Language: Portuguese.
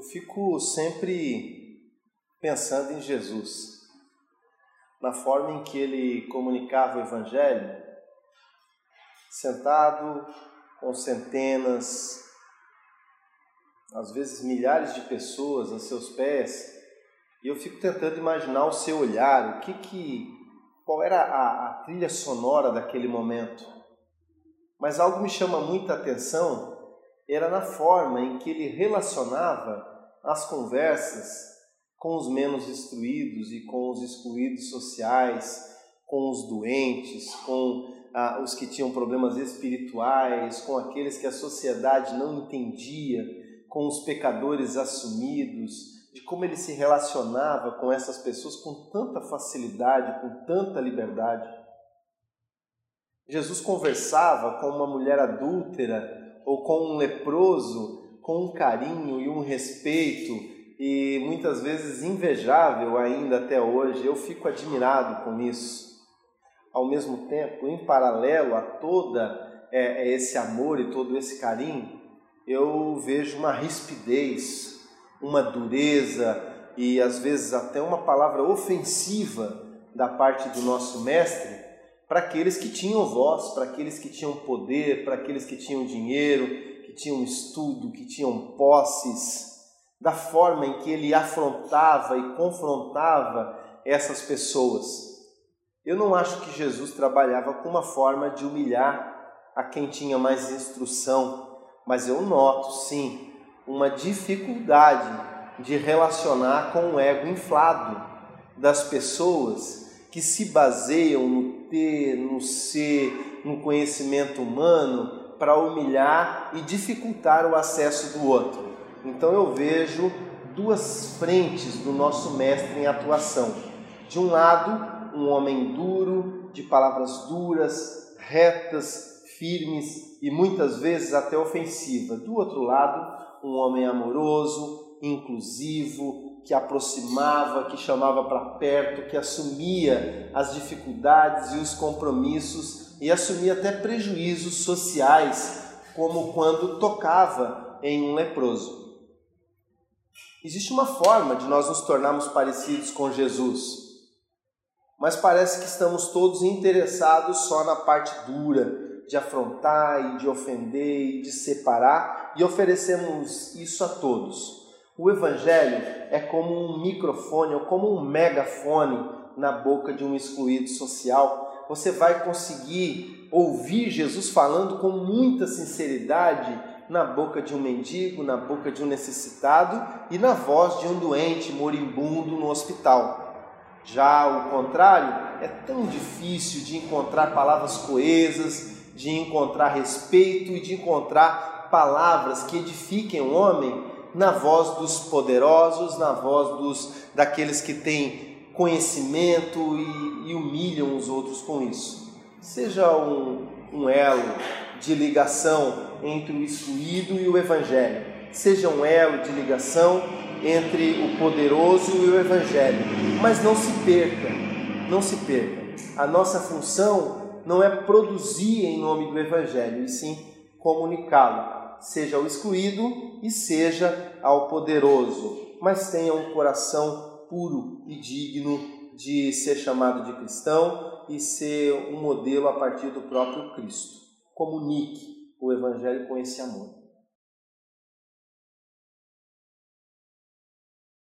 Eu fico sempre pensando em Jesus, na forma em que ele comunicava o Evangelho, sentado com centenas, às vezes milhares de pessoas a seus pés, e eu fico tentando imaginar o seu olhar, o que que, qual era a, a trilha sonora daquele momento. Mas algo me chama muita atenção era na forma em que ele relacionava as conversas com os menos instruídos e com os excluídos sociais, com os doentes, com ah, os que tinham problemas espirituais, com aqueles que a sociedade não entendia, com os pecadores assumidos, de como ele se relacionava com essas pessoas com tanta facilidade, com tanta liberdade. Jesus conversava com uma mulher adúltera ou com um leproso com um carinho e um respeito e muitas vezes invejável ainda até hoje. Eu fico admirado com isso. Ao mesmo tempo, em paralelo a toda é, é esse amor e todo esse carinho, eu vejo uma rispidez, uma dureza e às vezes até uma palavra ofensiva da parte do nosso mestre para aqueles que tinham voz, para aqueles que tinham poder, para aqueles que tinham dinheiro, que tinham estudo, que tinham posses, da forma em que ele afrontava e confrontava essas pessoas. Eu não acho que Jesus trabalhava com uma forma de humilhar a quem tinha mais instrução, mas eu noto sim uma dificuldade de relacionar com o ego inflado das pessoas que se baseiam no ter, no ser, no conhecimento humano para humilhar e dificultar o acesso do outro. Então eu vejo duas frentes do nosso mestre em atuação. De um lado, um homem duro, de palavras duras, retas, firmes e muitas vezes até ofensiva. Do outro lado, um homem amoroso, inclusivo, que aproximava, que chamava para perto, que assumia as dificuldades e os compromissos e assumia até prejuízos sociais, como quando tocava em um leproso. Existe uma forma de nós nos tornarmos parecidos com Jesus, mas parece que estamos todos interessados só na parte dura, de afrontar e de ofender e de separar, e oferecemos isso a todos. O Evangelho é como um microfone ou como um megafone na boca de um excluído social. Você vai conseguir ouvir Jesus falando com muita sinceridade na boca de um mendigo, na boca de um necessitado e na voz de um doente moribundo no hospital. Já o contrário, é tão difícil de encontrar palavras coesas, de encontrar respeito e de encontrar palavras que edifiquem o homem na voz dos poderosos, na voz dos daqueles que têm conhecimento e, e humilham os outros com isso. Seja um, um elo de ligação entre o excluído e o evangelho. Seja um elo de ligação entre o poderoso e o evangelho. Mas não se perca, não se perca. A nossa função não é produzir em nome do evangelho, e sim comunicá-lo seja ao excluído e seja ao poderoso, mas tenha um coração puro e digno de ser chamado de cristão e ser um modelo a partir do próprio Cristo. Comunique o Evangelho com esse amor.